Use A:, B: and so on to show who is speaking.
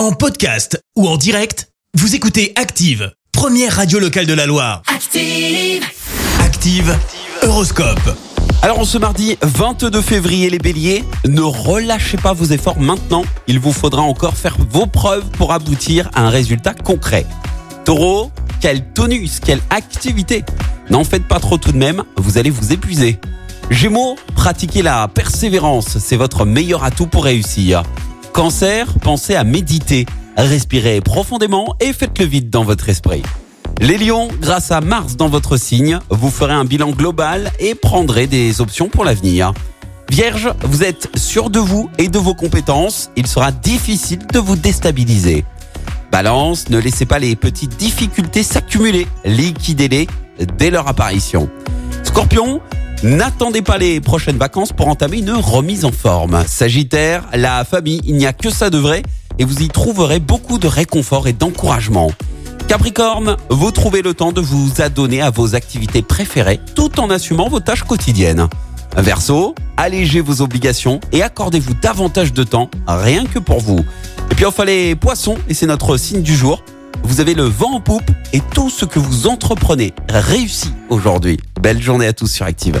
A: En podcast ou en direct, vous écoutez Active, première radio locale de la Loire.
B: Active.
A: Active, Horoscope.
C: Alors en ce mardi 22 février les béliers, ne relâchez pas vos efforts maintenant, il vous faudra encore faire vos preuves pour aboutir à un résultat concret. Taureau, quel tonus, quelle activité N'en faites pas trop tout de même, vous allez vous épuiser. Gémeaux, pratiquez la persévérance, c'est votre meilleur atout pour réussir. Cancer, pensez à méditer, respirez profondément et faites le vide dans votre esprit. Les lions, grâce à Mars dans votre signe, vous ferez un bilan global et prendrez des options pour l'avenir. Vierge, vous êtes sûr de vous et de vos compétences, il sera difficile de vous déstabiliser. Balance, ne laissez pas les petites difficultés s'accumuler, liquidez-les dès leur apparition. Scorpion, n'attendez pas les prochaines vacances pour entamer une remise en forme. Sagittaire, la famille, il n'y a que ça de vrai et vous y trouverez beaucoup de réconfort et d'encouragement. Capricorne, vous trouvez le temps de vous adonner à vos activités préférées tout en assumant vos tâches quotidiennes. Verseau, allégez vos obligations et accordez-vous davantage de temps rien que pour vous. Et puis enfin les poissons, et c'est notre signe du jour, vous avez le vent en poupe et tout ce que vous entreprenez réussit aujourd'hui. Belle journée à tous sur Active.